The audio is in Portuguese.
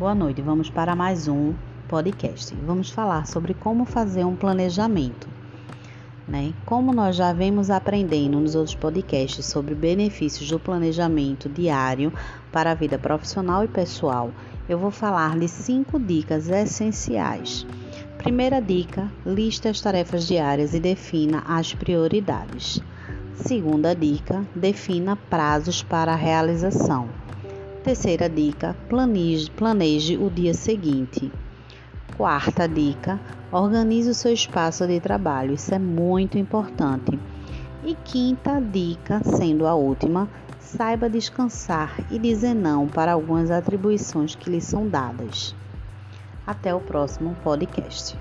Boa noite, vamos para mais um podcast. Vamos falar sobre como fazer um planejamento. Né? Como nós já vemos aprendendo nos outros podcasts sobre benefícios do planejamento diário para a vida profissional e pessoal, eu vou falar de cinco dicas essenciais. Primeira dica: liste as tarefas diárias e defina as prioridades. Segunda dica: defina prazos para a realização. Terceira dica: planeje, planeje o dia seguinte. Quarta dica: organize o seu espaço de trabalho. Isso é muito importante. E quinta dica, sendo a última, saiba descansar e dizer não para algumas atribuições que lhe são dadas. Até o próximo podcast.